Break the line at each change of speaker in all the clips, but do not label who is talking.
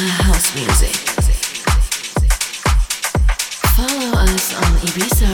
house music. Follow us on Ibiza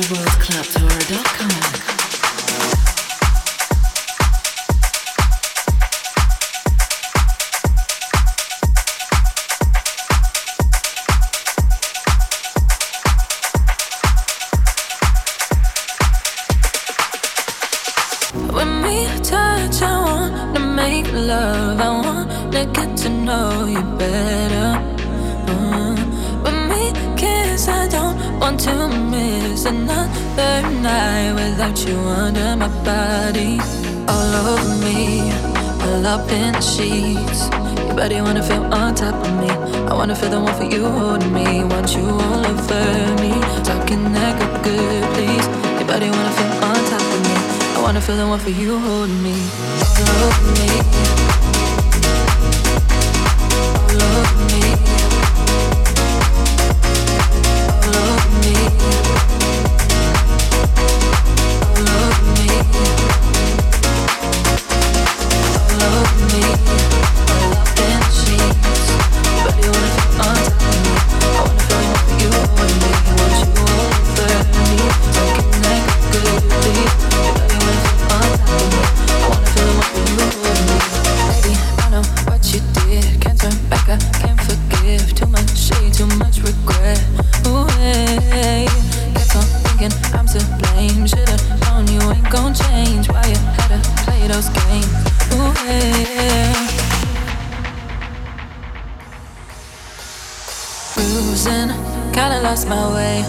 Cruising, kinda lost my way.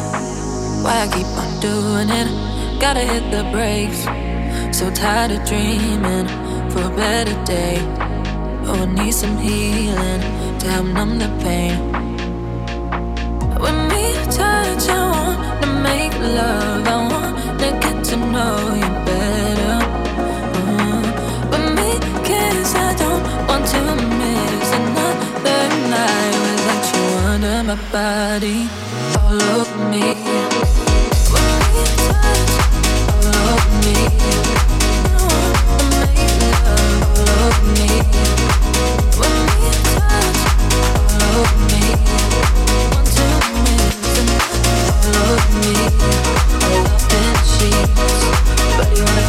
Why I keep on doing it? Gotta hit the brakes. So tired of dreaming for
a better day. Oh, I need some healing to help numb the pain. When we touch, I want to make love. I want to get to know you better. Mm-hmm. When we kiss, I don't want to. Under my body, all over me. When we touch, all over me. You want to make love, all over me. When we touch, all over me. One too many, all over
me. Sheets, but you wanna.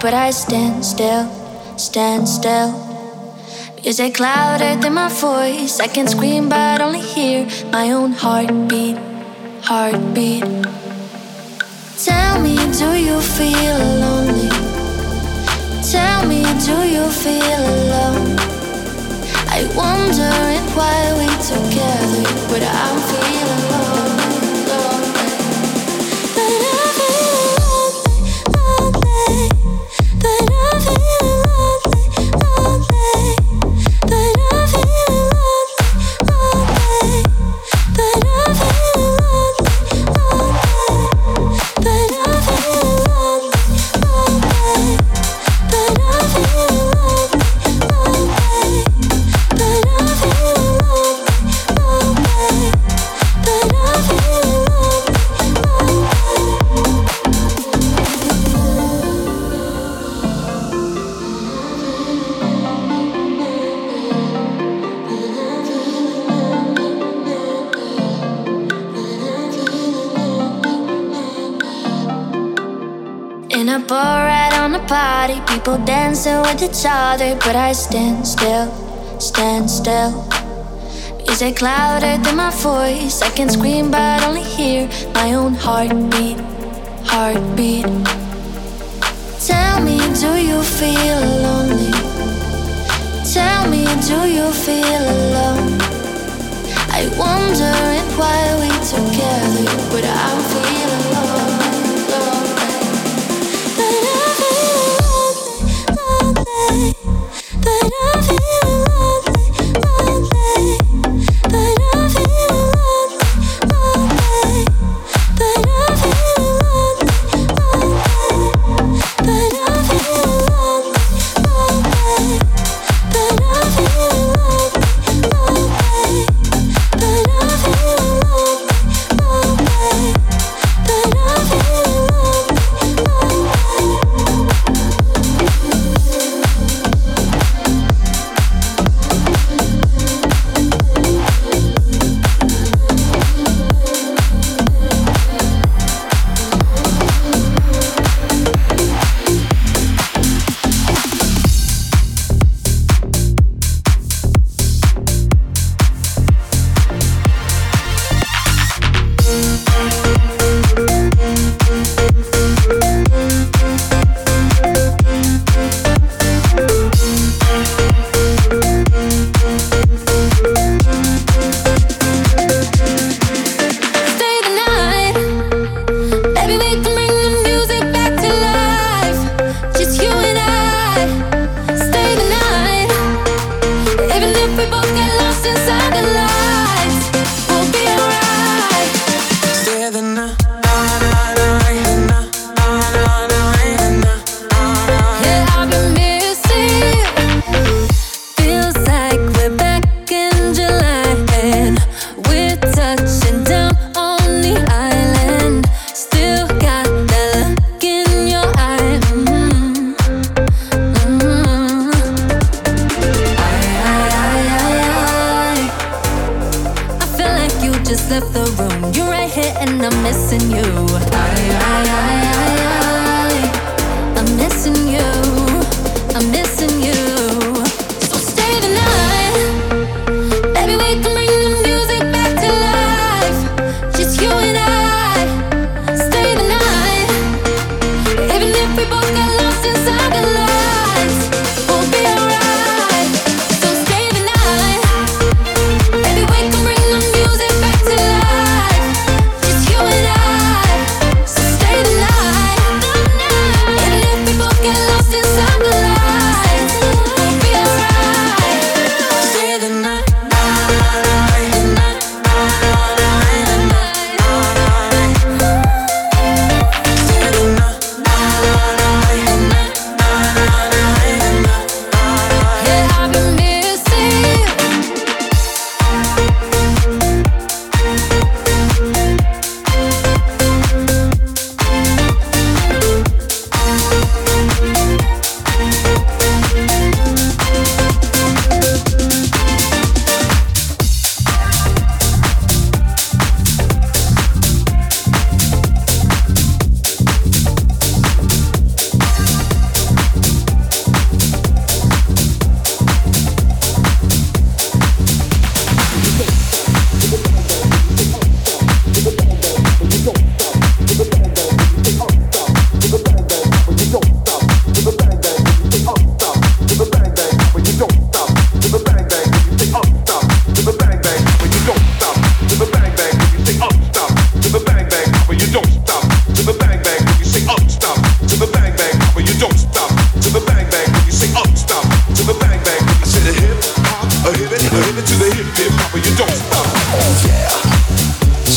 But I stand still, stand still. Music louder than my voice. I can scream, but only hear my own heartbeat, heartbeat. Tell me, do you feel lonely? Tell me, do you feel alone? I wondering why we're together, but I'm feeling Dancing with each other, but I stand still, stand still. Music louder than my voice. I can scream, but only hear my own heartbeat, heartbeat. Tell me, do you feel lonely? Tell me, do you feel alone? I wondering why we together, but I'm feeling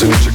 listen to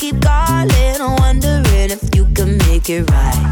keep calling, wondering if you can make it right.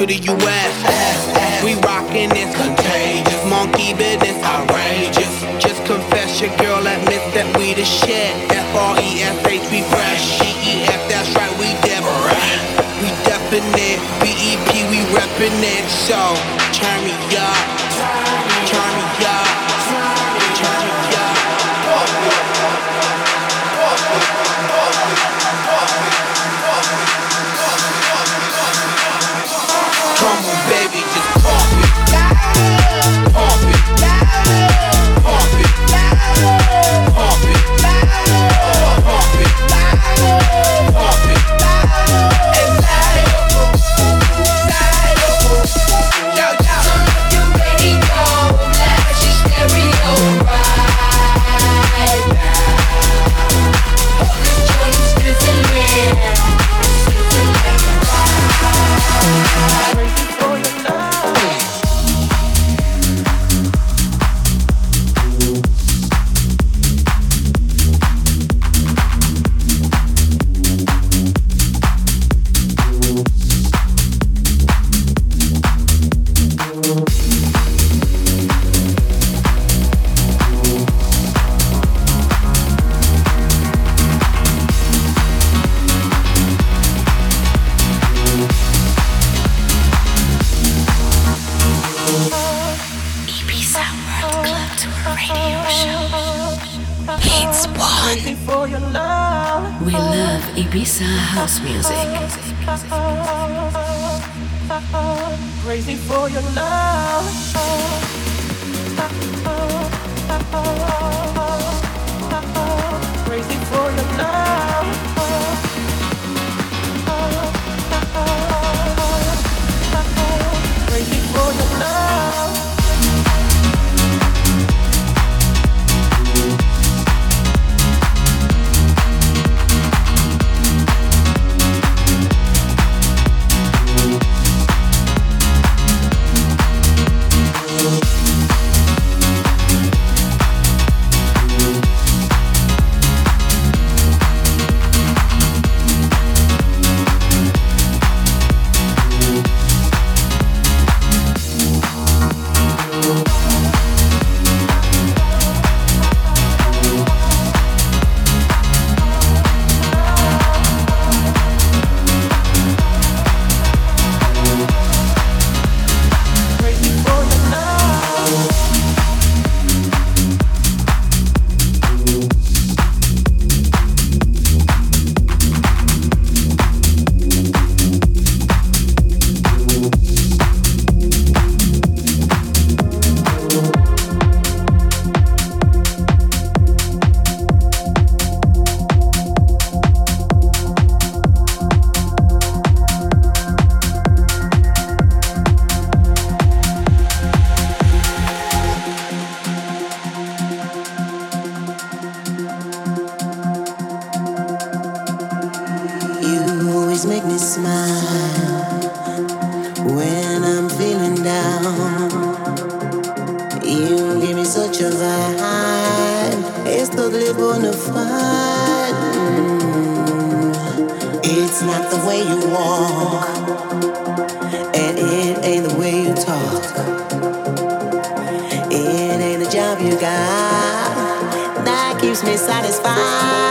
to the US. We rockin' it's
contagious. Monkey business outrageous. Just confess your girl admits that we the shit. F R E S H, we fresh. G E F, that's right, we different. We definite. B E P, we reppin' it. So.
Not the way you walk, and it ain't the way you talk. It ain't the job you got that keeps me satisfied.